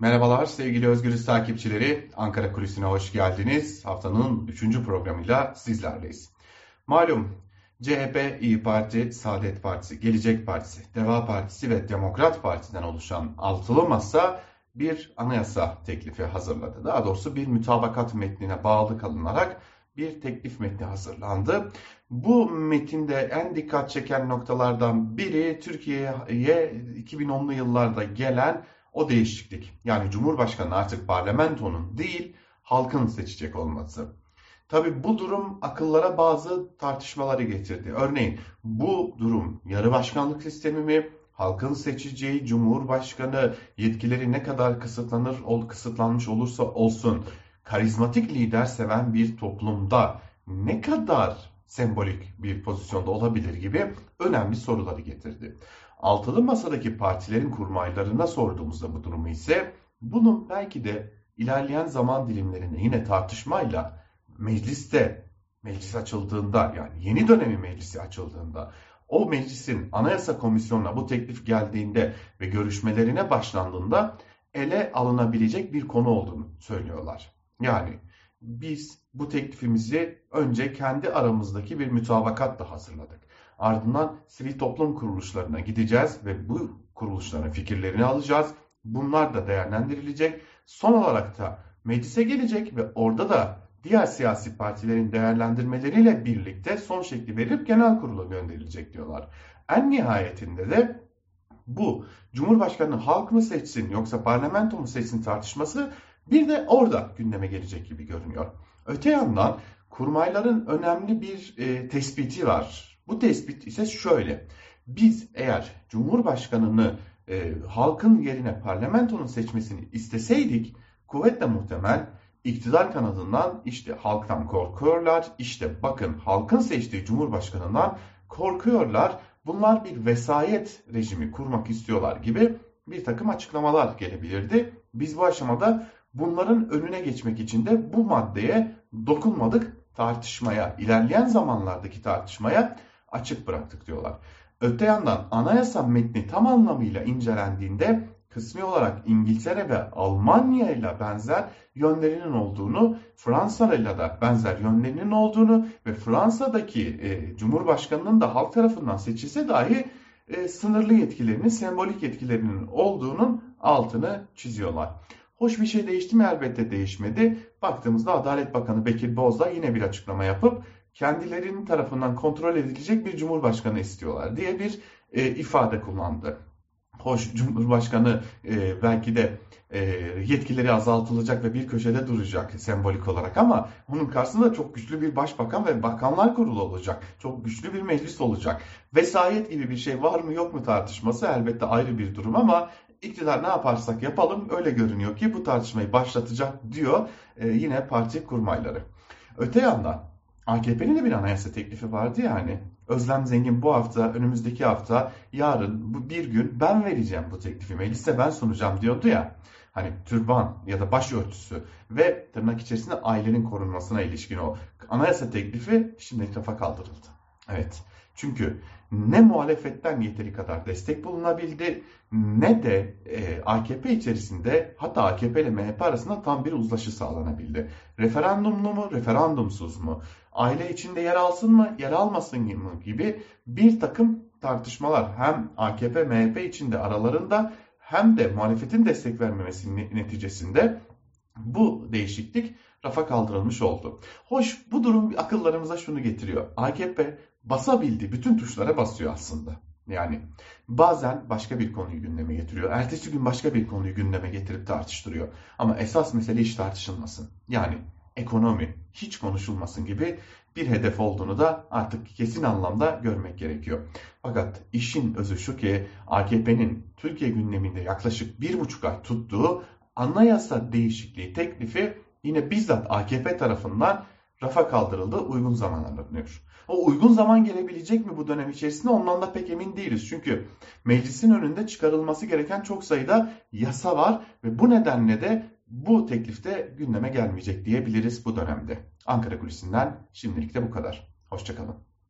Merhabalar sevgili Özgürüz takipçileri. Ankara Kulisi'ne hoş geldiniz. Haftanın 3. programıyla sizlerleyiz. Malum CHP, İyi Parti, Saadet Partisi, Gelecek Partisi, Deva Partisi ve Demokrat Parti'den oluşan altılı masa bir anayasa teklifi hazırladı. Daha doğrusu bir mütabakat metnine bağlı kalınarak bir teklif metni hazırlandı. Bu metinde en dikkat çeken noktalardan biri Türkiye'ye 2010'lu yıllarda gelen o değişiklik. Yani Cumhurbaşkanı artık parlamentonun değil halkın seçecek olması. Tabi bu durum akıllara bazı tartışmaları getirdi. Örneğin bu durum yarı başkanlık sistemi mi, halkın seçeceği cumhurbaşkanı yetkileri ne kadar kısıtlanır, ol, kısıtlanmış olursa olsun karizmatik lider seven bir toplumda ne kadar sembolik bir pozisyonda olabilir gibi önemli soruları getirdi. Altılı masadaki partilerin kurmaylarına sorduğumuzda bu durumu ise bunun belki de ilerleyen zaman dilimlerinde yine tartışmayla mecliste meclis açıldığında yani yeni dönemi meclisi açıldığında o meclisin anayasa komisyonuna bu teklif geldiğinde ve görüşmelerine başlandığında ele alınabilecek bir konu olduğunu söylüyorlar. Yani biz bu teklifimizi önce kendi aramızdaki bir mütabakatla hazırladık. Ardından sivil toplum kuruluşlarına gideceğiz ve bu kuruluşların fikirlerini alacağız. Bunlar da değerlendirilecek. Son olarak da meclise gelecek ve orada da diğer siyasi partilerin değerlendirmeleriyle birlikte son şekli verilip genel kurula gönderilecek diyorlar. En nihayetinde de bu Cumhurbaşkanı halk mı seçsin yoksa parlamento mu seçsin tartışması bir de orada gündeme gelecek gibi görünüyor. Öte yandan kurmayların önemli bir e, tespiti var. Bu tespit ise şöyle. Biz eğer Cumhurbaşkanını e, halkın yerine parlamentonun seçmesini isteseydik kuvvetle muhtemel iktidar kanadından işte halktan korkuyorlar. İşte bakın halkın seçtiği Cumhurbaşkanından korkuyorlar. Bunlar bir vesayet rejimi kurmak istiyorlar gibi bir takım açıklamalar gelebilirdi. Biz bu aşamada bunların önüne geçmek için de bu maddeye dokunmadık tartışmaya, ilerleyen zamanlardaki tartışmaya açık bıraktık diyorlar. Öte yandan anayasa metni tam anlamıyla incelendiğinde kısmi olarak İngiltere ve Almanya ile benzer yönlerinin olduğunu, Fransa ile de benzer yönlerinin olduğunu ve Fransa'daki e, Cumhurbaşkanı'nın da halk tarafından seçilse dahi e, sınırlı yetkilerinin, sembolik yetkilerinin olduğunun altını çiziyorlar. Hoş bir şey değişti mi? Elbette değişmedi. Baktığımızda Adalet Bakanı Bekir Bozdağ yine bir açıklama yapıp kendilerinin tarafından kontrol edilecek bir cumhurbaşkanı istiyorlar diye bir e, ifade kullandı. Hoş Cumhurbaşkanı e, belki de e, yetkileri azaltılacak ve bir köşede duracak sembolik olarak ama onun karşısında çok güçlü bir başbakan ve bakanlar kurulu olacak. Çok güçlü bir meclis olacak. Vesayet gibi bir şey var mı yok mu tartışması elbette ayrı bir durum ama iktidar ne yaparsak yapalım öyle görünüyor ki bu tartışmayı başlatacak diyor e, yine parti kurmayları. Öte yandan AKP'nin de bir anayasa teklifi vardı ya hani. Özlem Zengin bu hafta, önümüzdeki hafta, yarın bu bir gün ben vereceğim bu teklifi. Meclise ben sunacağım diyordu ya. Hani türban ya da başörtüsü ve tırnak içerisinde ailenin korunmasına ilişkin o anayasa teklifi şimdi rafa kaldırıldı. Evet. Çünkü ne muhalefetten yeteri kadar destek bulunabildi ne de e, AKP içerisinde hatta AKP ile MHP arasında tam bir uzlaşı sağlanabildi. Referandumlu mu, referandumsuz mu? Aile içinde yer alsın mı, yer almasın mı gibi bir takım tartışmalar hem AKP MHP içinde aralarında hem de muhalefetin destek vermemesinin neticesinde bu değişiklik rafa kaldırılmış oldu. Hoş bu durum akıllarımıza şunu getiriyor. AKP basabildiği bütün tuşlara basıyor aslında. Yani bazen başka bir konuyu gündeme getiriyor. Ertesi gün başka bir konuyu gündeme getirip tartıştırıyor. Ama esas mesele hiç tartışılmasın. Yani ekonomi hiç konuşulmasın gibi bir hedef olduğunu da artık kesin anlamda görmek gerekiyor. Fakat işin özü şu ki AKP'nin Türkiye gündeminde yaklaşık bir buçuk ay tuttuğu anayasa değişikliği teklifi yine bizzat AKP tarafından rafa kaldırıldı, uygun zaman aranıyor. O uygun zaman gelebilecek mi bu dönem içerisinde ondan da pek emin değiliz. Çünkü meclisin önünde çıkarılması gereken çok sayıda yasa var ve bu nedenle de bu teklifte gündeme gelmeyecek diyebiliriz bu dönemde. Ankara Kulisi'nden şimdilik de bu kadar. Hoşçakalın.